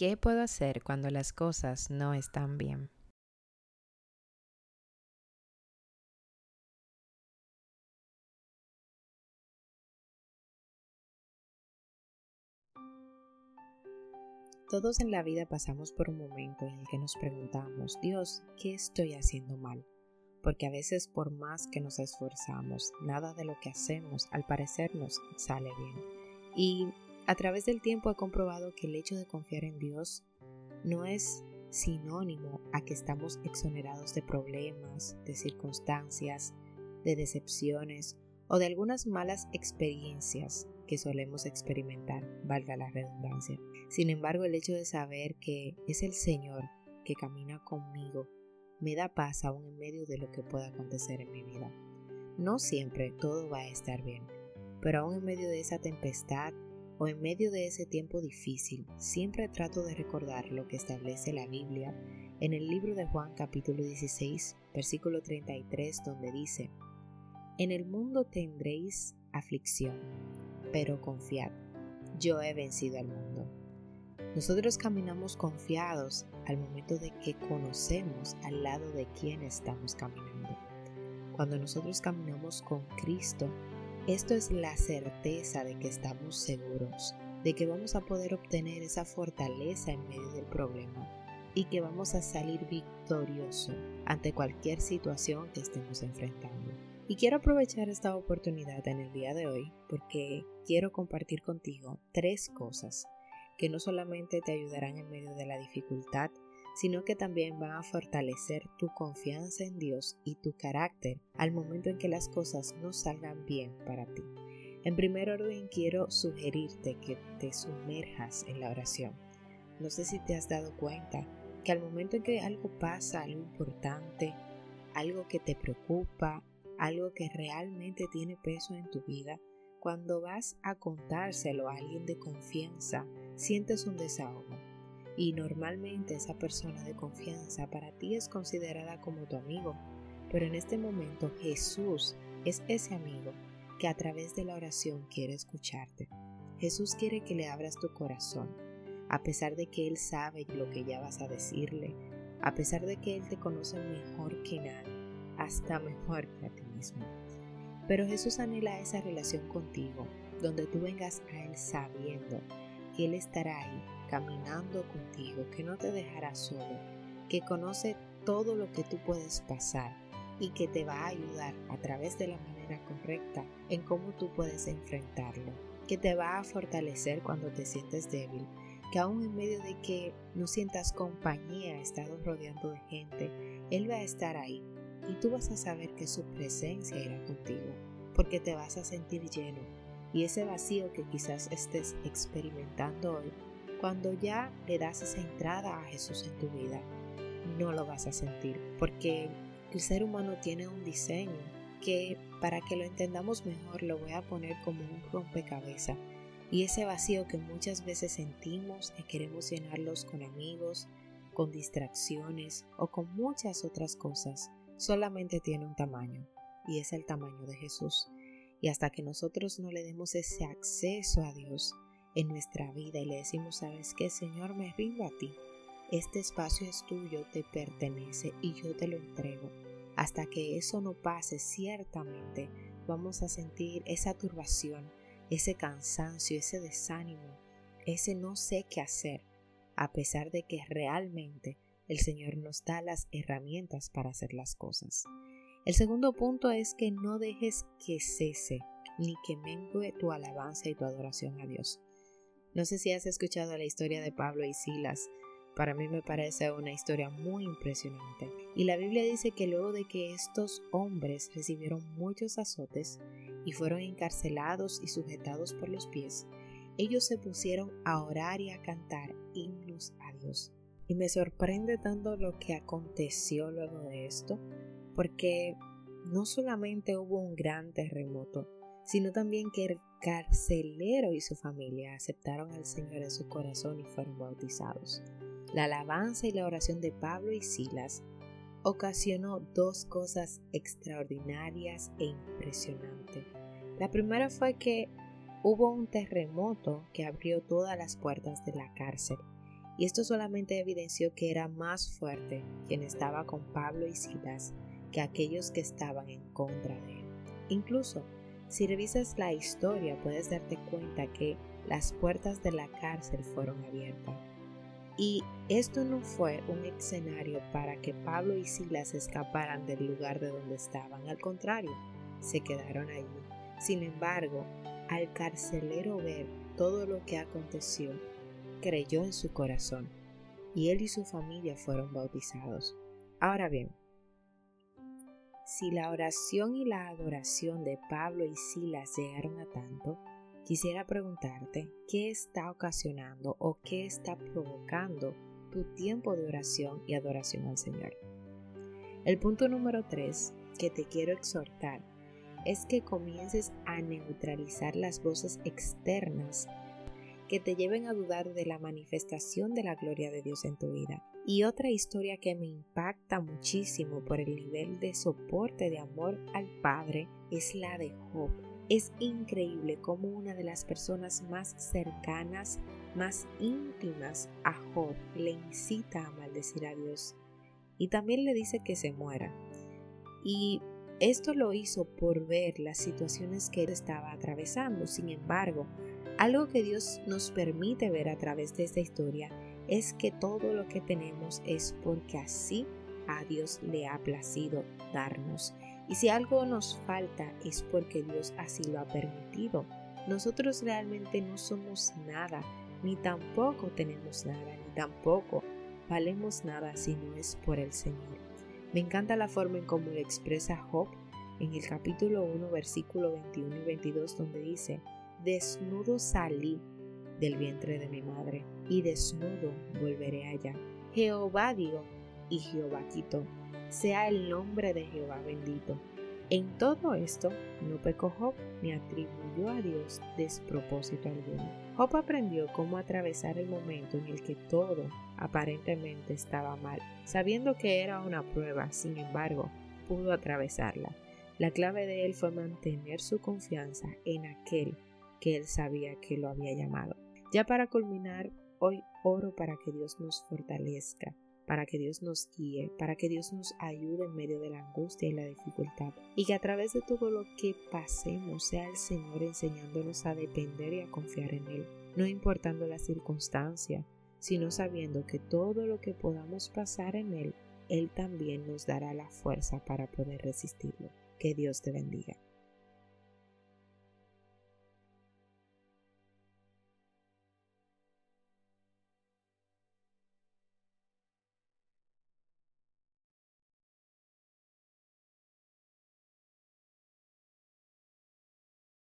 ¿Qué puedo hacer cuando las cosas no están bien? Todos en la vida pasamos por un momento en el que nos preguntamos, Dios, ¿qué estoy haciendo mal? Porque a veces por más que nos esforzamos, nada de lo que hacemos al parecer nos sale bien. Y a través del tiempo he comprobado que el hecho de confiar en Dios no es sinónimo a que estamos exonerados de problemas, de circunstancias, de decepciones o de algunas malas experiencias que solemos experimentar, valga la redundancia. Sin embargo, el hecho de saber que es el Señor que camina conmigo me da paz aún en medio de lo que pueda acontecer en mi vida. No siempre todo va a estar bien, pero aún en medio de esa tempestad o en medio de ese tiempo difícil, siempre trato de recordar lo que establece la Biblia en el libro de Juan capítulo 16, versículo 33, donde dice, En el mundo tendréis aflicción pero confiad, yo he vencido al mundo. Nosotros caminamos confiados al momento de que conocemos al lado de quién estamos caminando. Cuando nosotros caminamos con Cristo, esto es la certeza de que estamos seguros, de que vamos a poder obtener esa fortaleza en medio del problema y que vamos a salir victorioso ante cualquier situación que estemos enfrentando. Y quiero aprovechar esta oportunidad en el día de hoy porque quiero compartir contigo tres cosas que no solamente te ayudarán en medio de la dificultad, sino que también van a fortalecer tu confianza en Dios y tu carácter al momento en que las cosas no salgan bien para ti. En primer orden quiero sugerirte que te sumerjas en la oración. No sé si te has dado cuenta que al momento en que algo pasa, algo importante, algo que te preocupa, algo que realmente tiene peso en tu vida, cuando vas a contárselo a alguien de confianza, sientes un desahogo. Y normalmente esa persona de confianza para ti es considerada como tu amigo. Pero en este momento Jesús es ese amigo que a través de la oración quiere escucharte. Jesús quiere que le abras tu corazón, a pesar de que Él sabe lo que ya vas a decirle, a pesar de que Él te conoce mejor que nadie hasta mejor que a ti mismo. Pero Jesús anhela esa relación contigo, donde tú vengas a Él sabiendo que Él estará ahí, caminando contigo, que no te dejará solo, que conoce todo lo que tú puedes pasar y que te va a ayudar a través de la manera correcta en cómo tú puedes enfrentarlo, que te va a fortalecer cuando te sientes débil, que aún en medio de que no sientas compañía, estado rodeando de gente, Él va a estar ahí y tú vas a saber que su presencia irá contigo, porque te vas a sentir lleno y ese vacío que quizás estés experimentando hoy, cuando ya le das esa entrada a Jesús en tu vida, no lo vas a sentir, porque el ser humano tiene un diseño que para que lo entendamos mejor lo voy a poner como un rompecabezas. Y ese vacío que muchas veces sentimos y queremos llenarlos con amigos, con distracciones o con muchas otras cosas, solamente tiene un tamaño y es el tamaño de Jesús. Y hasta que nosotros no le demos ese acceso a Dios en nuestra vida y le decimos, sabes qué, Señor, me rindo a ti. Este espacio es tuyo, te pertenece y yo te lo entrego. Hasta que eso no pase, ciertamente vamos a sentir esa turbación, ese cansancio, ese desánimo, ese no sé qué hacer, a pesar de que realmente el Señor nos da las herramientas para hacer las cosas. El segundo punto es que no dejes que cese ni que mengue tu alabanza y tu adoración a Dios. No sé si has escuchado la historia de Pablo y Silas. Para mí me parece una historia muy impresionante. Y la Biblia dice que luego de que estos hombres recibieron muchos azotes y fueron encarcelados y sujetados por los pies, ellos se pusieron a orar y a cantar himnos a Dios. Y me sorprende tanto lo que aconteció luego de esto, porque no solamente hubo un gran terremoto, sino también que el carcelero y su familia aceptaron al Señor en su corazón y fueron bautizados. La alabanza y la oración de Pablo y Silas ocasionó dos cosas extraordinarias e impresionantes. La primera fue que hubo un terremoto que abrió todas las puertas de la cárcel y esto solamente evidenció que era más fuerte quien estaba con Pablo y Silas que aquellos que estaban en contra de él. Incluso, si revisas la historia, puedes darte cuenta que las puertas de la cárcel fueron abiertas. Y esto no fue un escenario para que Pablo y Silas escaparan del lugar de donde estaban, al contrario, se quedaron allí. Sin embargo, al carcelero ver todo lo que aconteció, creyó en su corazón y él y su familia fueron bautizados. Ahora bien, si la oración y la adoración de Pablo y Silas llegaron a tanto, quisiera preguntarte qué está ocasionando o qué está provocando tu tiempo de oración y adoración al Señor. El punto número 3 que te quiero exhortar es que comiences a neutralizar las voces externas que te lleven a dudar de la manifestación de la gloria de Dios en tu vida. Y otra historia que me impacta muchísimo por el nivel de soporte de amor al Padre es la de Job. Es increíble cómo una de las personas más cercanas, más íntimas a Job le incita a maldecir a Dios y también le dice que se muera. Y esto lo hizo por ver las situaciones que él estaba atravesando. Sin embargo, algo que Dios nos permite ver a través de esta historia es que todo lo que tenemos es porque así a Dios le ha placido darnos. Y si algo nos falta es porque Dios así lo ha permitido. Nosotros realmente no somos nada, ni tampoco tenemos nada, ni tampoco valemos nada si no es por el Señor. Me encanta la forma en cómo lo expresa Job en el capítulo 1, versículo 21 y 22, donde dice, desnudo salí del vientre de mi madre, y desnudo volveré allá. Jehová dio, y Jehová quitó. Sea el nombre de Jehová bendito. En todo esto no pecó Job ni atribuyó a Dios despropósito alguno. Job aprendió cómo atravesar el momento en el que todo aparentemente estaba mal, sabiendo que era una prueba, sin embargo, pudo atravesarla. La clave de él fue mantener su confianza en aquel que él sabía que lo había llamado. Ya para culminar, hoy oro para que Dios nos fortalezca, para que Dios nos guíe, para que Dios nos ayude en medio de la angustia y la dificultad, y que a través de todo lo que pasemos sea el Señor enseñándonos a depender y a confiar en Él, no importando la circunstancia, sino sabiendo que todo lo que podamos pasar en Él, Él también nos dará la fuerza para poder resistirlo. Que Dios te bendiga.